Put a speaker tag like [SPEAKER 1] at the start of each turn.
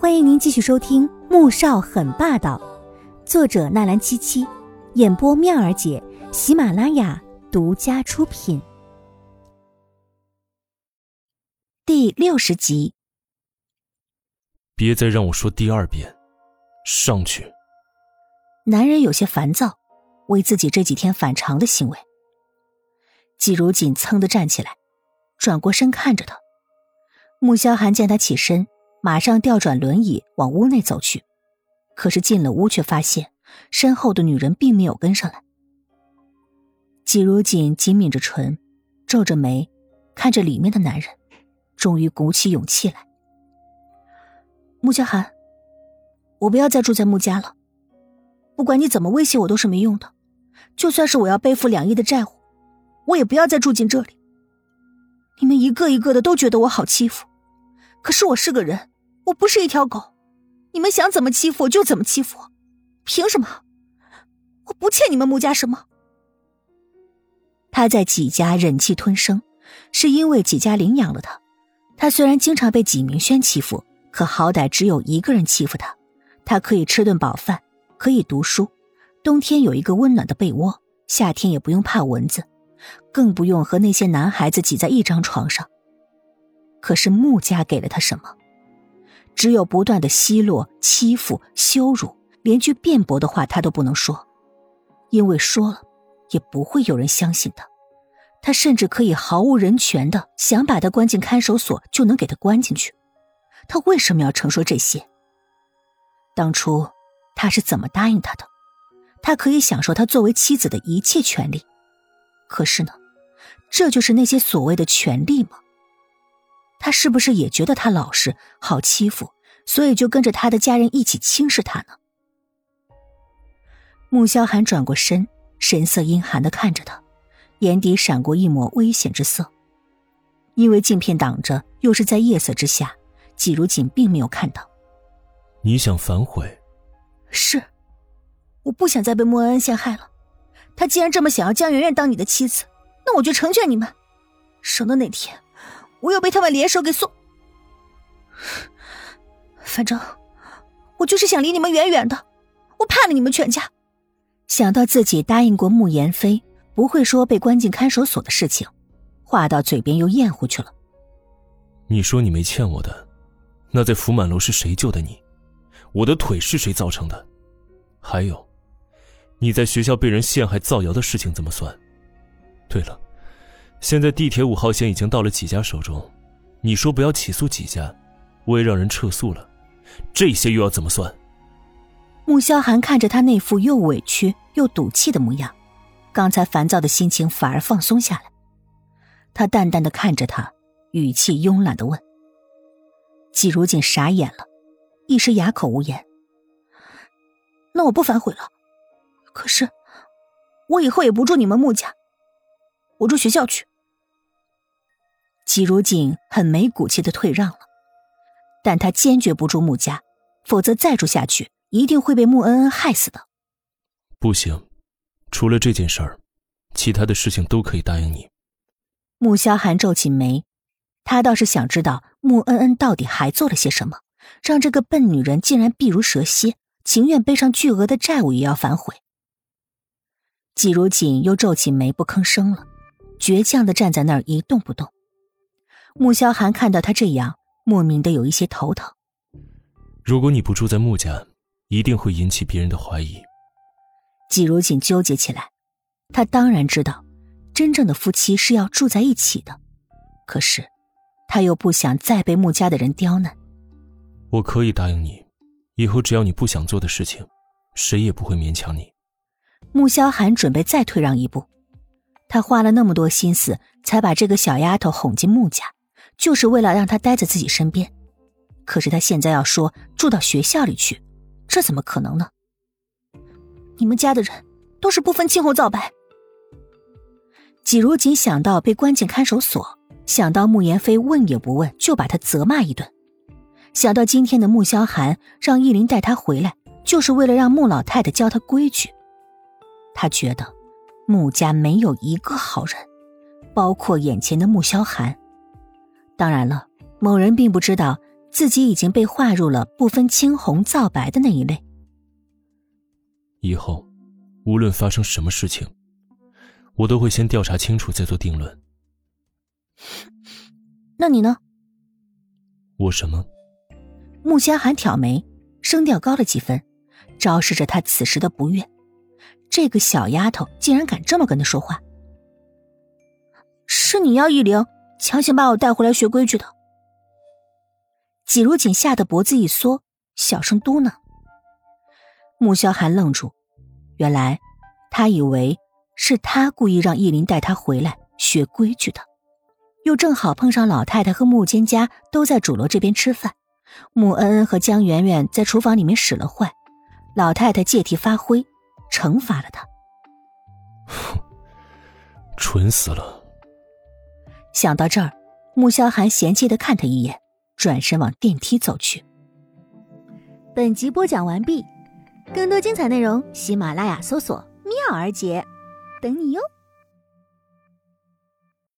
[SPEAKER 1] 欢迎您继续收听《穆少很霸道》，作者纳兰七七，演播妙儿姐，喜马拉雅独家出品。第六十集。
[SPEAKER 2] 别再让我说第二遍，上去。
[SPEAKER 1] 男人有些烦躁，为自己这几天反常的行为。季如锦噌的站起来，转过身看着他。穆萧寒见他起身。马上调转轮椅往屋内走去，可是进了屋却发现身后的女人并没有跟上来。季如锦紧抿着唇，皱着眉，看着里面的男人，终于鼓起勇气来：“穆萧寒，我不要再住在穆家了。不管你怎么威胁我都是没用的，就算是我要背负两亿的债务，我也不要再住进这里。你们一个一个的都觉得我好欺负。”可是我是个人，我不是一条狗，你们想怎么欺负我就怎么欺负我，凭什么？我不欠你们穆家什么。他在纪家忍气吞声，是因为纪家领养了他。他虽然经常被纪明轩欺负，可好歹只有一个人欺负他，他可以吃顿饱饭，可以读书，冬天有一个温暖的被窝，夏天也不用怕蚊子，更不用和那些男孩子挤在一张床上。可是穆家给了他什么？只有不断的奚落、欺负、羞辱，连句辩驳的话他都不能说，因为说了也不会有人相信他。他甚至可以毫无人权的想把他关进看守所，就能给他关进去。他为什么要承受这些？当初他是怎么答应他的？他可以享受他作为妻子的一切权利。可是呢，这就是那些所谓的权利吗？他是不是也觉得他老实好欺负，所以就跟着他的家人一起轻视他呢？穆萧寒转过身，神色阴寒的看着他，眼底闪过一抹危险之色。因为镜片挡着，又是在夜色之下，季如锦并没有看到。
[SPEAKER 2] 你想反悔？
[SPEAKER 1] 是，我不想再被莫恩恩陷害了。他既然这么想要江媛媛当你的妻子，那我就成全你们，省得哪天。我又被他们联手给送，反正我就是想离你们远远的，我怕了你们全家。想到自己答应过穆言飞不会说被关进看守所的事情，话到嘴边又咽回去了。
[SPEAKER 2] 你说你没欠我的，那在福满楼是谁救的你？我的腿是谁造成的？还有，你在学校被人陷害造谣的事情怎么算？对了。现在地铁五号线已经到了几家手中，你说不要起诉几家，我也让人撤诉了，这些又要怎么算？
[SPEAKER 1] 穆萧寒看着他那副又委屈又赌气的模样，刚才烦躁的心情反而放松下来。他淡淡的看着他，语气慵懒的问：“季如锦傻眼了，一时哑口无言。那我不反悔了，可是我以后也不住你们穆家，我住学校去。”季如锦很没骨气的退让了，但他坚决不住穆家，否则再住下去一定会被穆恩恩害死的。
[SPEAKER 2] 不行，除了这件事儿，其他的事情都可以答应你。
[SPEAKER 1] 穆萧寒皱起眉，他倒是想知道穆恩恩到底还做了些什么，让这个笨女人竟然避如蛇蝎，情愿背上巨额的债务也要反悔。季如锦又皱起眉不吭声了，倔强的站在那儿一动不动。穆萧寒看到他这样，莫名的有一些头疼。
[SPEAKER 2] 如果你不住在穆家，一定会引起别人的怀疑。
[SPEAKER 1] 季如锦纠结起来，他当然知道，真正的夫妻是要住在一起的，可是，他又不想再被穆家的人刁难。
[SPEAKER 2] 我可以答应你，以后只要你不想做的事情，谁也不会勉强你。
[SPEAKER 1] 穆萧寒准备再退让一步，他花了那么多心思，才把这个小丫头哄进穆家。就是为了让她待在自己身边，可是他现在要说住到学校里去，这怎么可能呢？你们家的人都是不分青红皂白。季如锦想到被关进看守所，想到穆言飞问也不问就把他责骂一顿，想到今天的穆萧寒让依林带他回来，就是为了让穆老太太教他规矩，他觉得穆家没有一个好人，包括眼前的穆萧寒。当然了，某人并不知道，自己已经被划入了不分青红皂白的那一类。
[SPEAKER 2] 以后，无论发生什么事情，我都会先调查清楚再做定论。
[SPEAKER 1] 那你呢？
[SPEAKER 2] 我什么？
[SPEAKER 1] 穆萧寒挑眉，声调高了几分，昭示着他此时的不悦。这个小丫头竟然敢这么跟他说话！是你要易灵强行把我带回来学规矩的。季如锦吓得脖子一缩，小声嘟囔。穆萧寒愣住，原来他以为是他故意让易灵带他回来学规矩的，又正好碰上老太太和穆蒹家都在主楼这边吃饭，穆恩恩和江圆圆在厨房里面使了坏，老太太借题发挥。惩罚了他，
[SPEAKER 2] 哼，蠢死了。
[SPEAKER 1] 想到这儿，穆萧寒嫌弃的看他一眼，转身往电梯走去。
[SPEAKER 3] 本集播讲完毕，更多精彩内容，喜马拉雅搜索“妙儿姐”，等你哟。